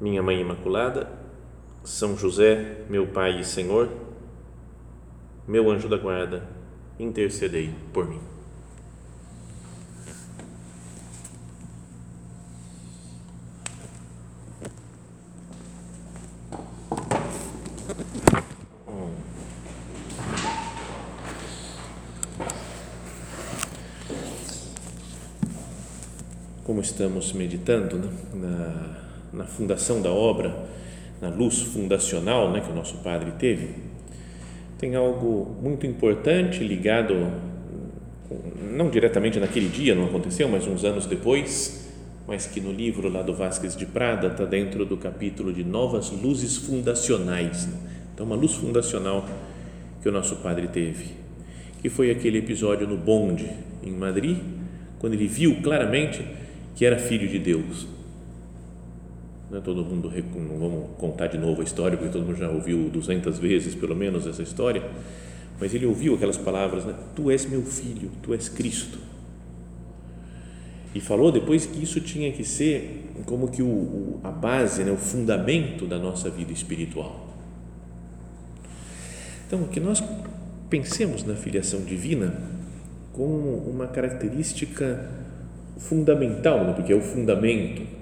minha Mãe Imaculada, São José, meu Pai e Senhor, meu anjo da guarda, intercedei por mim. Como estamos meditando né, na na fundação da obra, na luz fundacional né, que o nosso padre teve, tem algo muito importante ligado, não diretamente naquele dia, não aconteceu, mas uns anos depois, mas que no livro lá do Vasques de Prada está dentro do capítulo de novas luzes fundacionais. Né? Então, uma luz fundacional que o nosso padre teve, que foi aquele episódio no bonde em Madrid, quando ele viu claramente que era filho de Deus né? Todo mundo, não vamos contar de novo a história, porque todo mundo já ouviu 200 vezes, pelo menos, essa história, mas ele ouviu aquelas palavras, né? Tu és meu filho, tu és Cristo. E falou depois que isso tinha que ser como que o, o a base, né? o fundamento da nossa vida espiritual. Então, que nós pensemos na filiação divina como uma característica fundamental, né? porque é o fundamento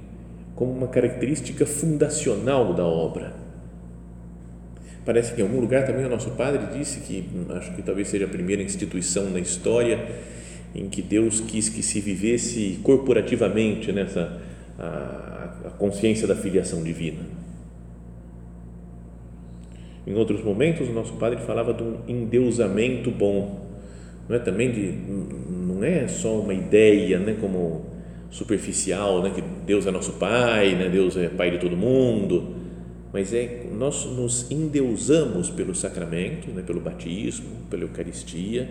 como uma característica fundacional da obra. Parece que em algum lugar também o nosso padre disse que acho que talvez seja a primeira instituição na história em que Deus quis que se vivesse corporativamente nessa a, a consciência da filiação divina. Em outros momentos o nosso padre falava de um endeusamento bom, não é também de não é só uma ideia, né, como superficial, né, que Deus é nosso Pai, né, Deus é Pai de todo mundo, mas é nós nos endeusamos pelo sacramento, né, pelo batismo, pela Eucaristia,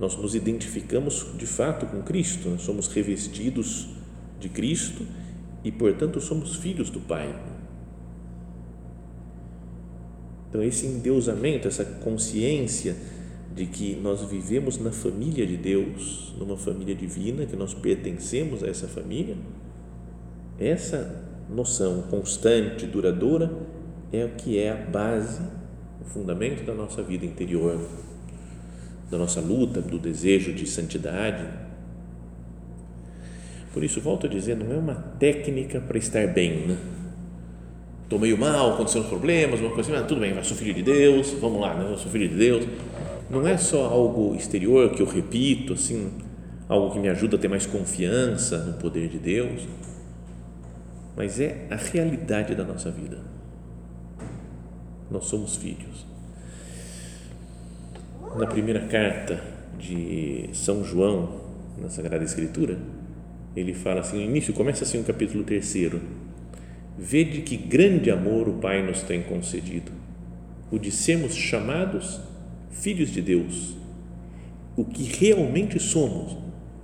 nós nos identificamos de fato com Cristo, nós somos revestidos de Cristo e, portanto, somos filhos do Pai. Então, esse endeusamento, essa consciência de que nós vivemos na família de Deus, numa família divina, que nós pertencemos a essa família, essa noção constante, duradoura, é o que é a base, o fundamento da nossa vida interior, da nossa luta, do desejo de santidade. Por isso, volto a dizer, não é uma técnica para estar bem, né? Estou meio mal, aconteceram problemas, uma coisa assim, mas tudo bem, eu sou filho de Deus, vamos lá, né? eu sou filho de Deus não é só algo exterior que eu repito, assim, algo que me ajuda a ter mais confiança no poder de Deus, mas é a realidade da nossa vida. Nós somos filhos. Na primeira carta de São João, na Sagrada Escritura, ele fala assim, no início começa assim o capítulo terceiro, vede que grande amor o Pai nos tem concedido, o de sermos chamados filhos de Deus, o que realmente somos,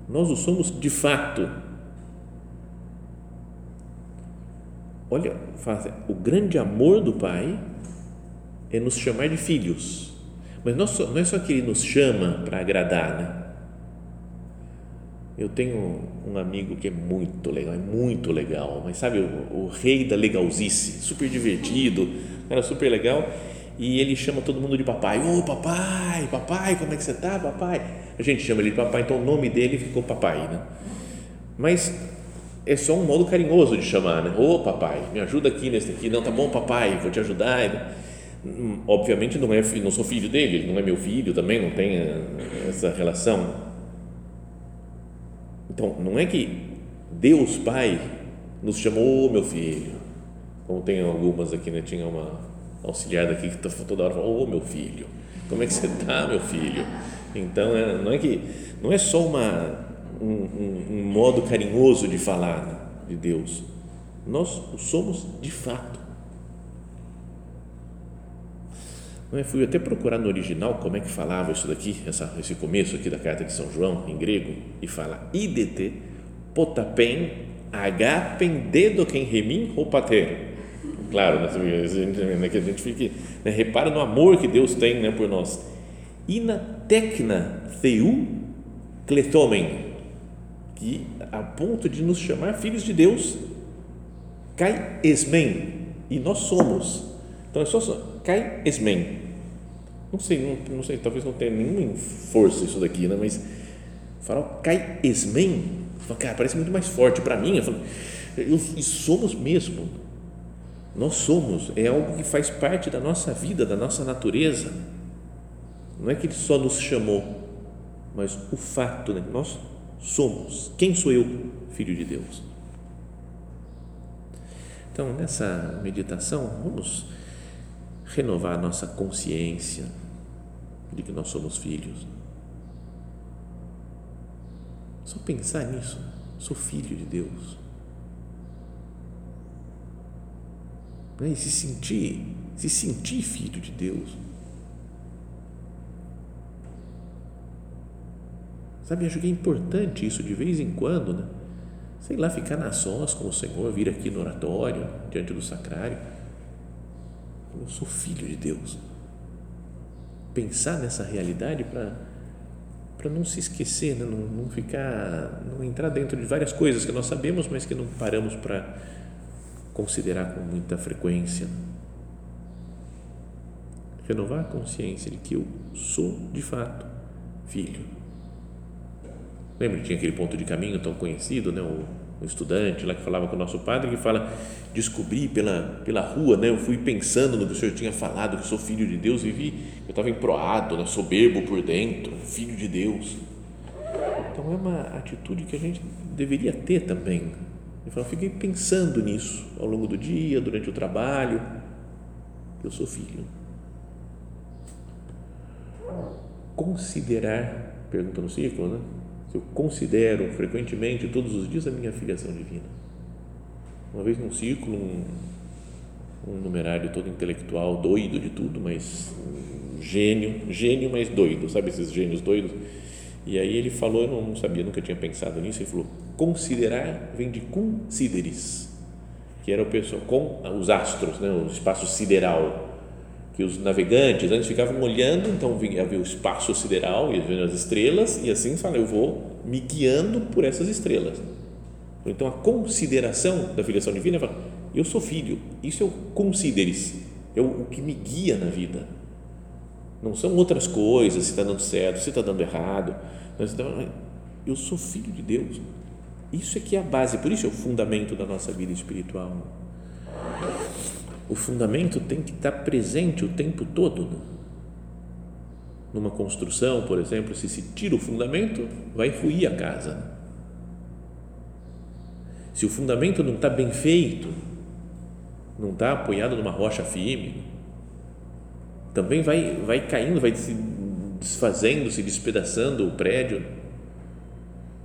nós o somos de fato. Olha, o grande amor do Pai é nos chamar de filhos, mas não, é só que Ele nos chama para agradar, né? Eu tenho um amigo que é muito legal, é muito legal, mas sabe, o, o rei da legalzice, super divertido, era super legal e ele chama todo mundo de papai. Ô oh, papai, papai, como é que você tá, papai? A gente chama ele de papai, então o nome dele ficou papai, né? Mas é só um modo carinhoso de chamar, né? Ô oh, papai, me ajuda aqui nesse aqui. Não, tá bom, papai, vou te ajudar. Hum, obviamente não é, não sou filho dele, ele não é meu filho também, não tem eh, essa relação. Então, não é que Deus Pai nos chamou, meu filho, como tem algumas aqui, né? Tinha uma auxiliar daqui que está toda hora falando, ô oh, meu filho, como é que você está, meu filho? Então, é, não é que não é só uma, um, um, um modo carinhoso de falar né, de Deus. Nós o somos de fato. Eu fui até procurar no original como é que falava isso daqui, essa, esse começo aqui da carta de São João, em grego, e fala idt potapen agapen quem remin hopater. Claro, né, né, que a gente fique, né, repara no amor que Deus tem né, por nós. Ina tecna theu cletomen, que a ponto de nos chamar filhos de Deus, cai esmen, e nós somos. Então é só, cai esmen. Não sei, não, não, sei, talvez não tenha nenhuma força isso daqui, né? mas falar cai esmen, cara, parece muito mais forte para mim. Eu falo, eu, e somos mesmo. Nós somos, é algo que faz parte da nossa vida, da nossa natureza. Não é que ele só nos chamou, mas o fato, né? nós somos. Quem sou eu? Filho de Deus. Então, nessa meditação, vamos renovar a nossa consciência de que nós somos filhos. Só pensar nisso, sou filho de Deus. Né? E se sentir, se sentir filho de Deus. Sabe, acho que é importante isso de vez em quando, né? Sei lá, ficar nas sós com o Senhor, vir aqui no oratório, diante do sacrário eu sou filho de Deus. Pensar nessa realidade para para não se esquecer, né? não, não ficar, não entrar dentro de várias coisas que nós sabemos, mas que não paramos para considerar com muita frequência. Renovar a consciência de que eu sou de fato filho. Lembra que tinha aquele ponto de caminho tão conhecido, né? o um estudante lá que falava com o nosso padre, que fala, descobri pela, pela rua, né, eu fui pensando no que o Senhor tinha falado, que sou filho de Deus, e vi, eu estava emproado, né, soberbo por dentro, filho de Deus. Então é uma atitude que a gente deveria ter também. Eu falo, fiquei pensando nisso ao longo do dia, durante o trabalho, eu sou filho. Considerar, pergunta no círculo, né? se eu considero frequentemente, todos os dias, a minha filiação divina. Uma vez num círculo, um, um numerário todo intelectual, doido de tudo, mas um gênio, gênio, mas doido, sabe esses gênios doidos? E aí ele falou, eu não sabia, nunca tinha pensado nisso, ele falou, considerar vem de consideris, que era o pessoal, com os astros, né, o espaço sideral, que os navegantes antes ficavam olhando, então havia o espaço sideral e as estrelas, e assim fala, eu vou me guiando por essas estrelas. Então a consideração da filiação divina fala, eu sou filho, isso eu consideres, é o que me guia na vida. Não são outras coisas, se está dando certo, se está dando errado. Eu sou filho de Deus. Isso é que é a base, por isso é o fundamento da nossa vida espiritual o fundamento tem que estar presente o tempo todo. Né? Numa construção, por exemplo, se se tira o fundamento, vai ruir a casa. Se o fundamento não está bem feito, não está apoiado numa rocha firme, também vai, vai caindo, vai se desfazendo, se despedaçando o prédio.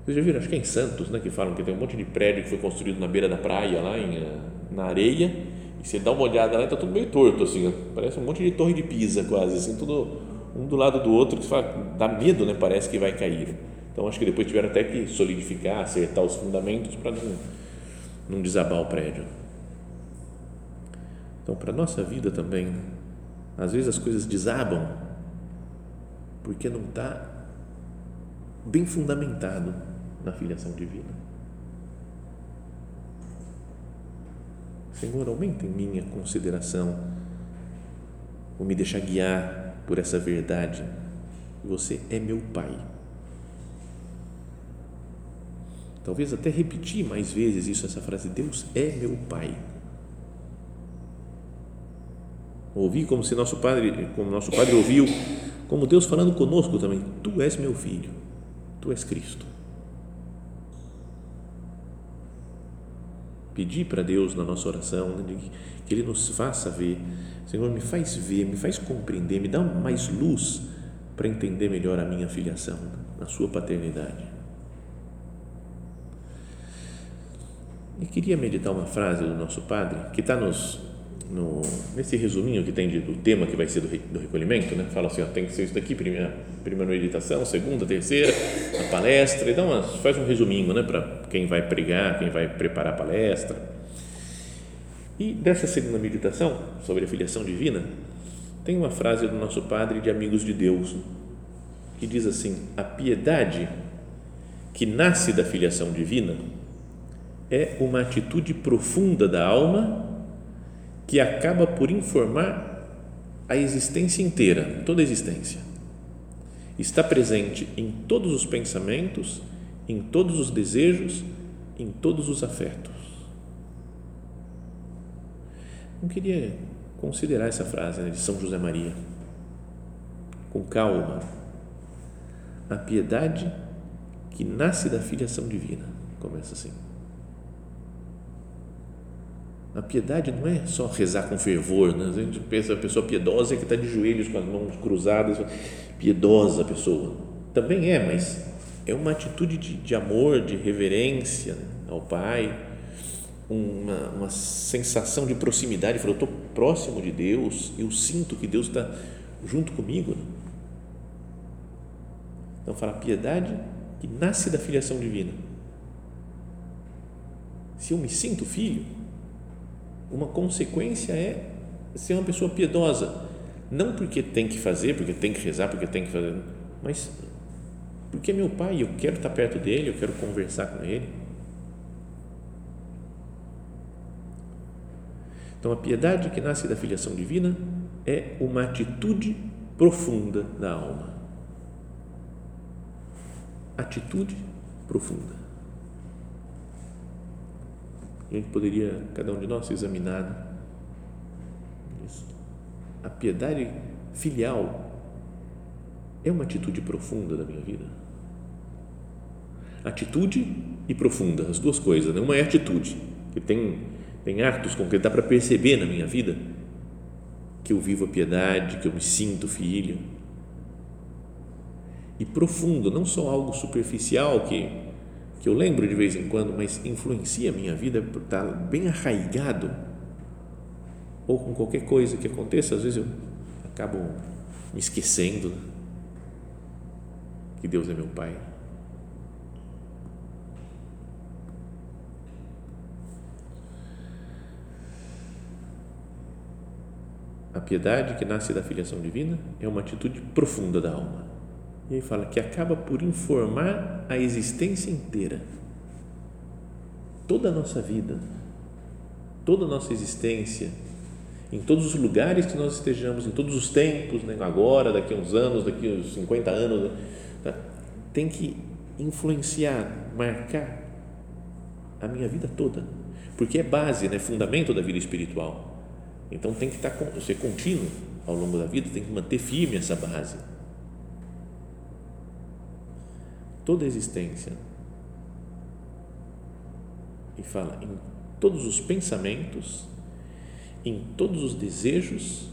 Vocês já viram, acho que é em Santos, né, que falam que tem um monte de prédio que foi construído na beira da praia, lá em, eh, na areia, e você dá uma olhada lá, está tudo meio torto, assim, parece um monte de torre de pisa quase, assim, tudo um do lado do outro, que fala, dá medo, né? Parece que vai cair. Então, acho que depois tiveram até que solidificar, acertar os fundamentos para não, não desabar o prédio. Então, para a nossa vida também, às vezes as coisas desabam porque não está bem fundamentado na filiação divina. Senhor, aumenta em mim a consideração, ou me deixar guiar por essa verdade. Você é meu Pai. Talvez até repetir mais vezes isso, essa frase: Deus é meu Pai. Ouvir como se nosso Padre, como nosso Padre ouviu, como Deus falando conosco também: Tu és meu filho, Tu és Cristo. Pedir para Deus na nossa oração, né, que Ele nos faça ver, Senhor, me faz ver, me faz compreender, me dá mais luz para entender melhor a minha filiação, a Sua paternidade. E queria meditar uma frase do nosso Padre, que está nos, no, nesse resuminho que tem de, do tema que vai ser do, do recolhimento, né? fala assim, ó, tem que ser isso daqui, primeira, primeira meditação, segunda, terceira, a palestra, e uma, faz um resuminho né? para quem vai pregar, quem vai preparar a palestra. E dessa segunda meditação sobre a filiação divina, tem uma frase do nosso padre de Amigos de Deus, que diz assim: a piedade que nasce da filiação divina é uma atitude profunda da alma que acaba por informar a existência inteira, toda a existência. Está presente em todos os pensamentos, em todos os desejos, em todos os afetos. Não queria considerar essa frase né, de São José Maria. Com calma. A piedade que nasce da filiação divina. Começa assim. A piedade não é só rezar com fervor, né? a gente pensa a pessoa piedosa é que está de joelhos com as mãos cruzadas, piedosa a pessoa. Também é, mas é uma atitude de, de amor, de reverência né? ao Pai, uma, uma sensação de proximidade. Eu estou próximo de Deus, eu sinto que Deus está junto comigo. Né? Então, fala piedade que nasce da filiação divina. Se eu me sinto filho, uma consequência é ser uma pessoa piedosa. Não porque tem que fazer, porque tem que rezar, porque tem que fazer, mas porque é meu pai, eu quero estar perto dele, eu quero conversar com ele. Então, a piedade que nasce da filiação divina é uma atitude profunda da alma. Atitude profunda a gente poderia, cada um de nós, examinar isso. A piedade filial é uma atitude profunda da minha vida. Atitude e profunda, as duas coisas. Né? Uma é atitude, que tem, tem atos que dá para perceber na minha vida que eu vivo a piedade, que eu me sinto filho. E profundo, não só algo superficial que que eu lembro de vez em quando, mas influencia a minha vida por estar bem arraigado, ou com qualquer coisa que aconteça, às vezes eu acabo me esquecendo que Deus é meu Pai. A piedade que nasce da filiação divina é uma atitude profunda da alma e aí fala que acaba por informar a existência inteira. Toda a nossa vida, toda a nossa existência, em todos os lugares que nós estejamos, em todos os tempos, né? agora, daqui a uns anos, daqui a uns 50 anos, né? tem que influenciar, marcar a minha vida toda, porque é base, né? fundamento da vida espiritual. Então tem que estar, ser contínuo ao longo da vida, tem que manter firme essa base toda a existência. E fala em todos os pensamentos, em todos os desejos,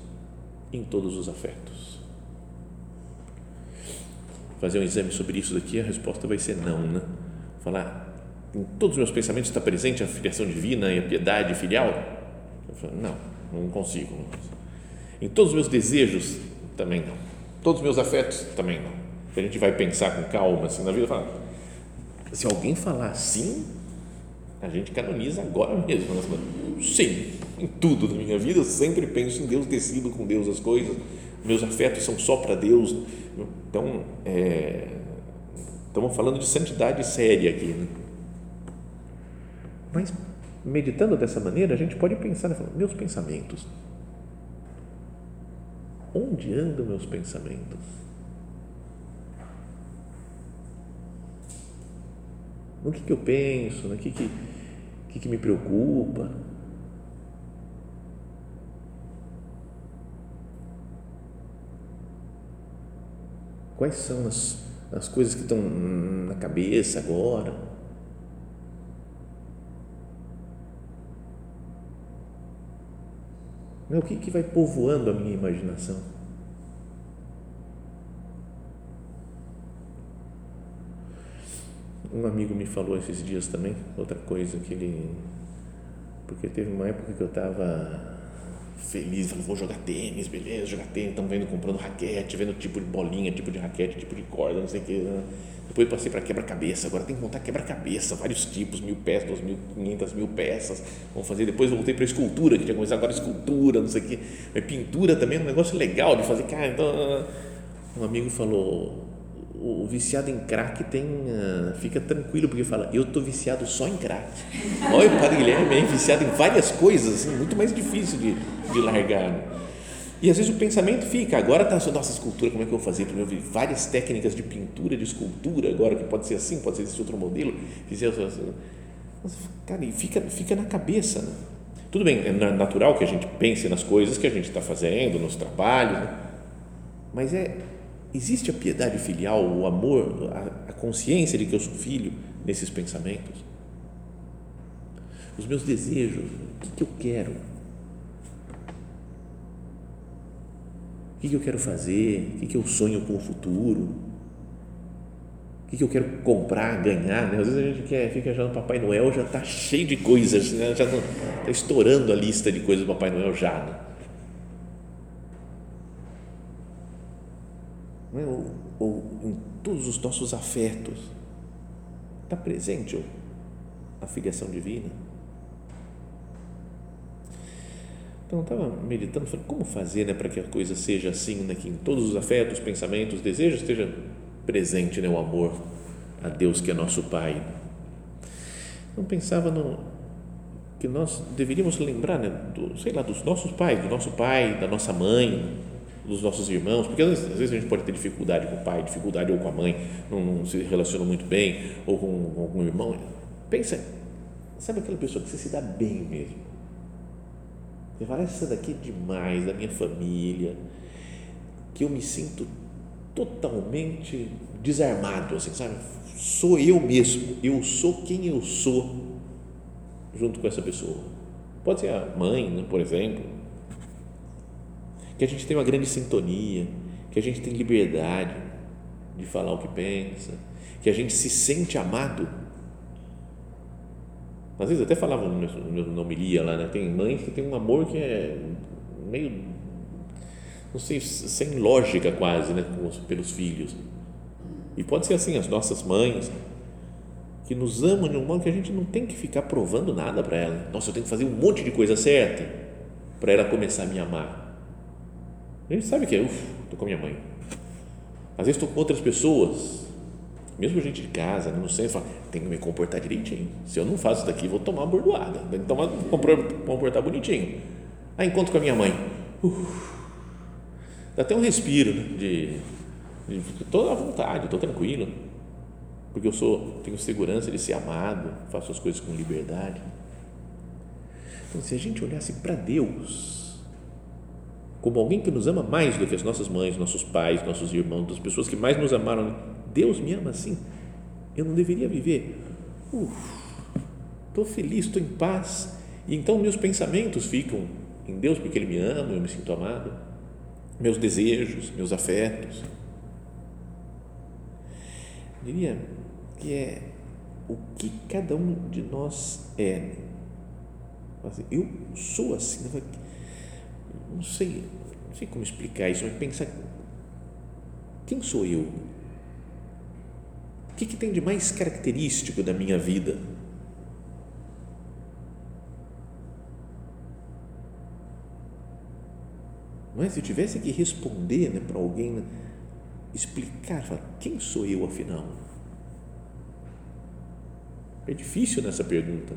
em todos os afetos. Fazer um exame sobre isso daqui, a resposta vai ser não, né? Falar, em todos os meus pensamentos está presente a filiação divina e a piedade filial? Falo, não, não consigo. Em todos os meus desejos, também não. Todos os meus afetos, também não que a gente vai pensar com calma assim na vida, fala, se alguém falar assim, a gente canoniza agora mesmo. Né? Sim, em tudo da minha vida eu sempre penso em Deus, decido com Deus as coisas, meus afetos são só para Deus. Então, é, estamos falando de santidade séria aqui. Né? Mas, meditando dessa maneira, a gente pode pensar, né? meus pensamentos. Onde andam meus pensamentos? No que, que eu penso, no que, que, que, que me preocupa. Quais são as, as coisas que estão na cabeça agora? O que, que vai povoando a minha imaginação? Um amigo me falou esses dias também, outra coisa que ele. Porque teve uma época que eu estava feliz, falando, vou jogar tênis, beleza, jogar tênis, estão vendo, comprando raquete, vendo tipo de bolinha, tipo de raquete, tipo de corda, não sei o que. Né? Depois passei para quebra-cabeça, agora tem que montar quebra-cabeça, vários tipos, mil peças, duas mil, quinhentas mil peças, vamos fazer. Depois voltei para escultura, que tinha começado agora escultura, não sei o que. Mas pintura também é um negócio legal de fazer. Cara, então, um amigo falou, o viciado em crack tem, uh, fica tranquilo, porque fala, eu estou viciado só em crack. Olha o Padre Guilherme é viciado em várias coisas, assim, muito mais difícil de, de largar. Né? E às vezes o pensamento fica, agora está a nossa escultura, como é que eu vou fazer? Porque eu vi várias técnicas de pintura, de escultura, agora que pode ser assim, pode ser esse outro modelo. Mas, cara, e fica, fica na cabeça. Né? Tudo bem, é natural que a gente pense nas coisas que a gente está fazendo, nos trabalhos, né? mas é, existe a piedade filial, o amor, a, consciência de que eu sou filho nesses pensamentos? Os meus desejos, o que, que eu quero? O que eu quero fazer? O que eu sonho com o futuro? O que eu quero comprar, ganhar? Né? Às vezes a gente quer, fica achando Papai Noel já está cheio de coisas, né? já está estourando a lista de coisas do Papai Noel já. Né? Ou, em todos os nossos afetos está presente a filiação divina? Então, estava meditando, falei, como fazer né, para que a coisa seja assim, né, que em todos os afetos, pensamentos, desejos, esteja presente né, o amor a Deus que é nosso Pai. Então, pensava no, que nós deveríamos lembrar, né, do, sei lá, dos nossos pais, do nosso pai, da nossa mãe, dos nossos irmãos, porque às vezes, às vezes, a gente pode ter dificuldade com o pai, dificuldade ou com a mãe, não, não se relaciona muito bem, ou com, com algum irmão. Pensa, sabe aquela pessoa que você se dá bem mesmo? Você fala, essa daqui é demais, da minha família, que eu me sinto totalmente desarmado, assim, sabe? Sou eu mesmo, eu sou quem eu sou junto com essa pessoa. Pode ser a mãe, né, por exemplo, que a gente tem uma grande sintonia, que a gente tem liberdade de falar o que pensa, que a gente se sente amado às vezes até meu, no homilia lá, né? Tem mães que tem um amor que é meio, não sei, sem lógica quase, né? Pelos filhos. E pode ser assim, as nossas mães, que nos amam de um modo que a gente não tem que ficar provando nada para ela. Nossa, eu tenho que fazer um monte de coisa certa para ela começar a me amar. A gente sabe que é, uff, estou com a minha mãe. Às vezes estou com outras pessoas, mesmo gente de casa, não sei, fala, tenho que me comportar direitinho. Se eu não faço isso daqui, vou tomar uma bordoada. Tem que tomar, comportar bonitinho. Aí encontro com a minha mãe. Uf, dá até um respiro né, de estou à vontade, estou tranquilo. Porque eu sou, tenho segurança de ser amado, faço as coisas com liberdade. Então, se a gente olhasse para Deus como alguém que nos ama mais do que as nossas mães, nossos pais, nossos irmãos, as pessoas que mais nos amaram, Deus me ama assim eu não deveria viver. Estou feliz, estou em paz. E então meus pensamentos ficam em Deus porque Ele me ama, eu me sinto amado. Meus desejos, meus afetos. Eu diria que é o que cada um de nós é. Eu sou assim, não sei, não sei como explicar isso, mas pensar quem sou eu? que, que tem de mais característico da minha vida? Não é? Se eu tivesse que responder né, para alguém, né, explicar, falar, quem sou eu afinal? É difícil nessa pergunta.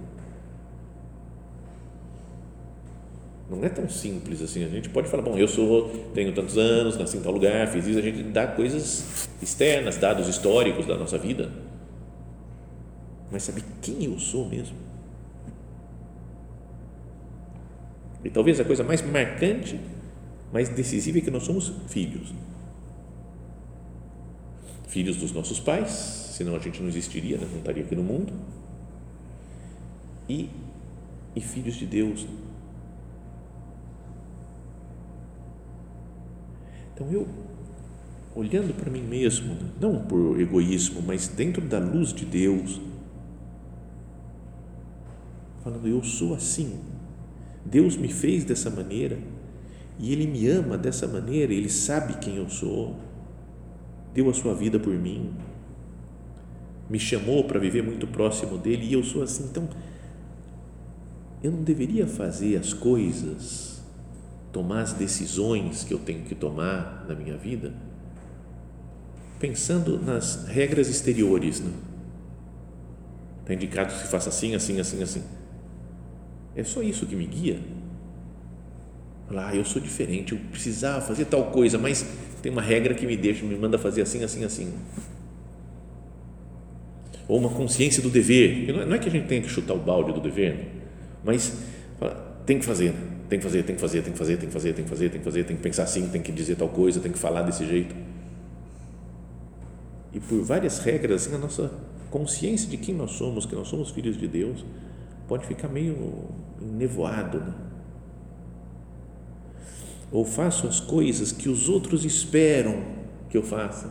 Não é tão simples assim. A gente pode falar, bom, eu sou, tenho tantos anos, nasci em tal lugar, fiz isso. A gente dá coisas externas, dados históricos da nossa vida. Mas saber quem eu sou mesmo. E talvez a coisa mais marcante, mais decisiva é que nós somos filhos. Filhos dos nossos pais, senão a gente não existiria, né? não estaria aqui no mundo. E, e filhos de Deus Então eu, olhando para mim mesmo, não por egoísmo, mas dentro da luz de Deus, falando, eu sou assim, Deus me fez dessa maneira e Ele me ama dessa maneira, Ele sabe quem eu sou, deu a sua vida por mim, me chamou para viver muito próximo dEle e eu sou assim. Então, eu não deveria fazer as coisas, tomar as decisões que eu tenho que tomar na minha vida, pensando nas regras exteriores, né? Está indicado que se faça assim, assim, assim, assim. É só isso que me guia. Falar, ah, eu sou diferente, eu precisava fazer tal coisa, mas tem uma regra que me deixa, me manda fazer assim, assim, assim. Ou uma consciência do dever. Não é que a gente tenha que chutar o balde do dever, mas tem que fazer, tem que fazer, tem que fazer, tem que fazer, tem que fazer, tem que fazer, tem que fazer, tem que pensar assim, tem que dizer tal coisa, tem que falar desse jeito. E por várias regras, assim, a nossa consciência de quem nós somos, que nós somos filhos de Deus, pode ficar meio nevoado, né? Ou faço as coisas que os outros esperam que eu faça.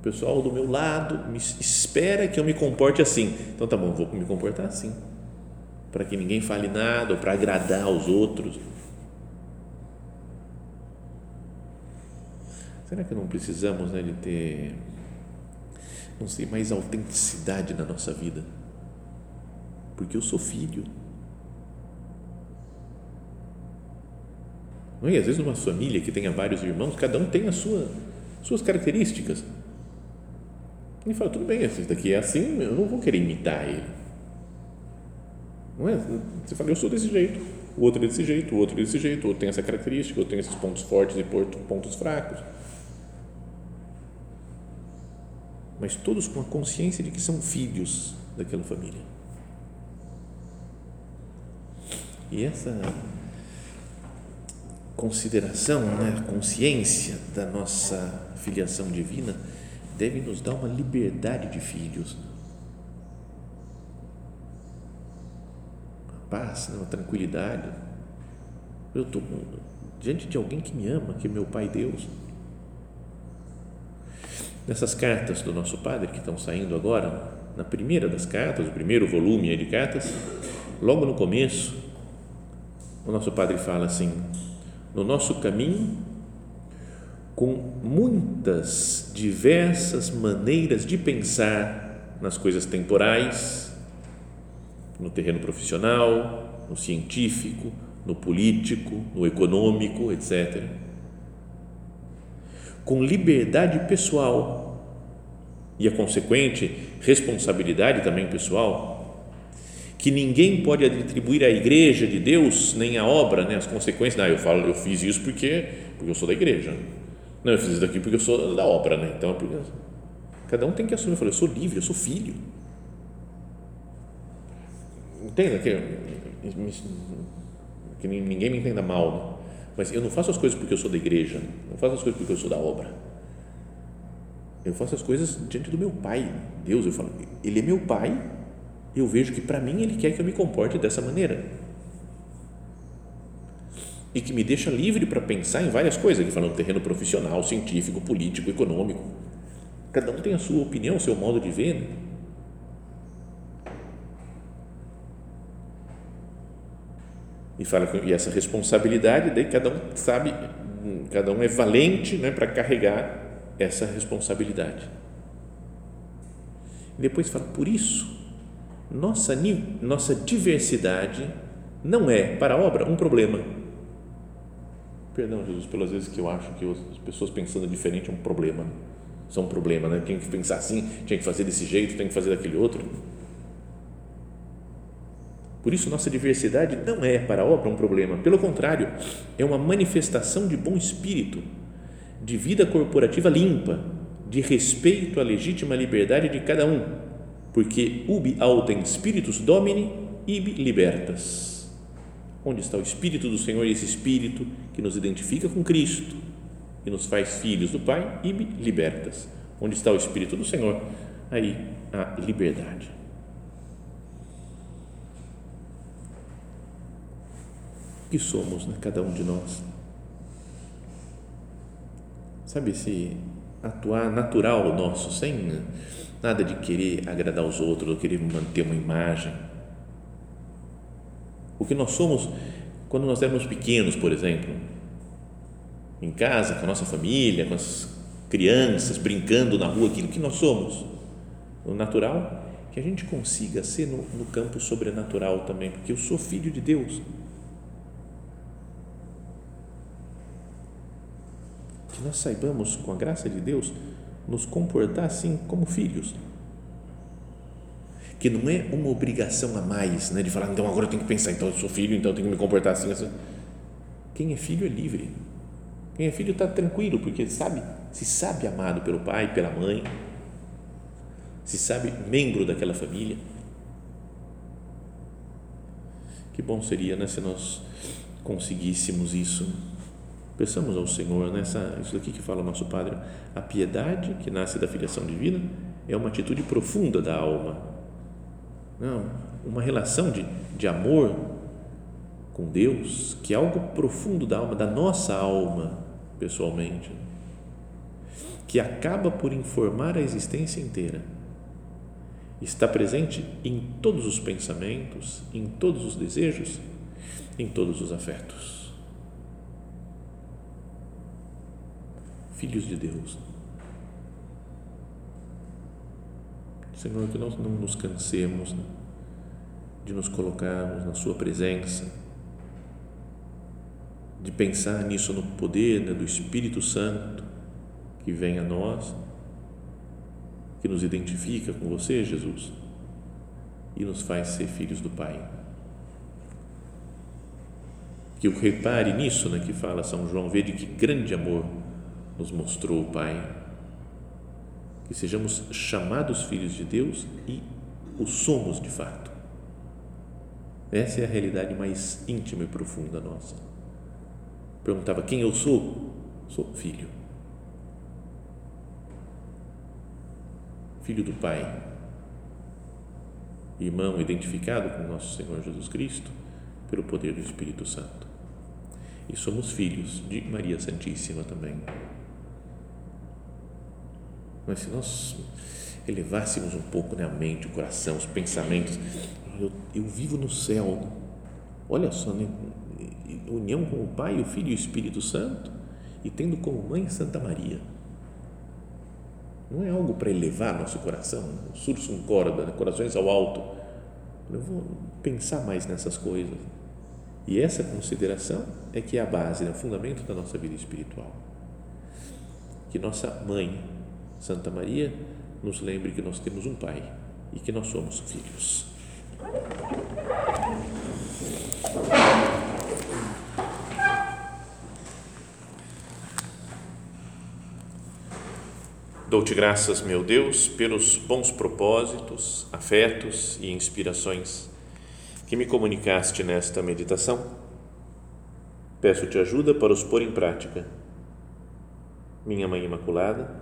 O pessoal do meu lado me espera que eu me comporte assim. Então tá bom, vou me comportar assim. Para que ninguém fale nada ou para agradar aos outros. Será que não precisamos né, de ter não sei, mais autenticidade na nossa vida. Porque eu sou filho. Não é? Às vezes, numa família que tenha vários irmãos, cada um tem as sua, suas características. E fala, tudo bem, esse daqui é assim, eu não vou querer imitar ele. Não é? Você fala, eu sou desse jeito, o outro é desse jeito, o outro é desse jeito, o outro tem essa característica, o outro tem esses pontos fortes e pontos fracos. mas todos com a consciência de que são filhos daquela família. E essa consideração, né, consciência da nossa filiação divina deve nos dar uma liberdade de filhos. Paz, né, uma tranquilidade. Eu estou diante de alguém que me ama, que é meu Pai Deus nessas cartas do nosso Padre que estão saindo agora, na primeira das cartas, o primeiro volume de cartas, logo no começo, o nosso Padre fala assim: no nosso caminho, com muitas diversas maneiras de pensar nas coisas temporais, no terreno profissional, no científico, no político, no econômico, etc com liberdade pessoal e a consequente responsabilidade também pessoal, que ninguém pode atribuir à igreja de Deus nem à obra, né, as consequências. Não, eu falo, eu fiz isso porque porque eu sou da igreja. Não, eu fiz isso daqui porque eu sou da obra, né? Então, porque, cada um tem que assumir. Eu falo, eu sou livre, eu sou filho. Entenda que, que ninguém me entenda mal. Né? Mas eu não faço as coisas porque eu sou da igreja, não faço as coisas porque eu sou da obra. Eu faço as coisas diante do meu Pai, Deus. Eu falo, Ele é meu Pai, eu vejo que para mim Ele quer que eu me comporte dessa maneira. E que me deixa livre para pensar em várias coisas, que falam no terreno profissional, científico, político, econômico. Cada um tem a sua opinião, o seu modo de ver. E fala que e essa responsabilidade daí cada um sabe cada um é valente né, para carregar essa responsabilidade. E depois fala por isso nossa nossa diversidade não é para a obra um problema. Perdão Jesus pelas vezes que eu acho que as pessoas pensando diferente é um problema. São um problema né? Tem que pensar assim tinha que fazer desse jeito tem que fazer daquele outro por isso, nossa diversidade não é para a obra um problema, pelo contrário, é uma manifestação de bom espírito, de vida corporativa limpa, de respeito à legítima liberdade de cada um, porque ubi autem spiritus domini ibi libertas. Onde está o Espírito do Senhor, esse Espírito que nos identifica com Cristo e nos faz filhos do Pai, ibi libertas. Onde está o Espírito do Senhor, aí a liberdade. Que somos, né? cada um de nós. Sabe, esse atuar natural nosso, sem nada de querer agradar os outros, ou querer manter uma imagem. o que nós somos quando nós éramos pequenos, por exemplo, em casa, com a nossa família, com as crianças, brincando na rua, aquilo que nós somos. O natural, que a gente consiga ser no, no campo sobrenatural também, porque eu sou filho de Deus. Que nós saibamos, com a graça de Deus, nos comportar assim como filhos que não é uma obrigação a mais, né, de falar, então agora eu tenho que pensar, então eu sou filho, então eu tenho que me comportar assim, assim. Quem é filho é livre. Quem é filho está tranquilo, porque sabe, se sabe amado pelo pai, pela mãe, se sabe membro daquela família. Que bom seria, né, se nós conseguíssemos isso. Pensamos ao Senhor nessa, isso aqui que fala o nosso Padre, a piedade que nasce da filiação divina é uma atitude profunda da alma não, uma relação de, de amor com Deus, que é algo profundo da alma, da nossa alma, pessoalmente, que acaba por informar a existência inteira. Está presente em todos os pensamentos, em todos os desejos, em todos os afetos. Filhos de Deus. Senhor, que nós não nos cansemos né, de nos colocarmos na Sua presença, de pensar nisso no poder né, do Espírito Santo que vem a nós, que nos identifica com você, Jesus, e nos faz ser filhos do Pai. Que eu repare nisso né, que fala São João, veja que grande amor nos mostrou o Pai que sejamos chamados filhos de Deus e o somos de fato. Essa é a realidade mais íntima e profunda nossa. Perguntava quem eu sou? Sou filho. Filho do Pai. Irmão identificado com nosso Senhor Jesus Cristo pelo poder do Espírito Santo. E somos filhos de Maria Santíssima também. Mas se nós elevássemos um pouco né, a mente, o coração, os pensamentos, eu, eu vivo no céu. Olha só, né? união com o Pai, o Filho e o Espírito Santo, e tendo como mãe Santa Maria. Não é algo para elevar nosso coração, sursum corda, né? corações ao alto. Eu vou pensar mais nessas coisas. E essa consideração é que é a base, é o fundamento da nossa vida espiritual. Que nossa mãe, Santa Maria nos lembre que nós temos um Pai e que nós somos filhos. Dou-te graças, meu Deus, pelos bons propósitos, afetos e inspirações que me comunicaste nesta meditação. Peço-te ajuda para os pôr em prática. Minha Mãe Imaculada,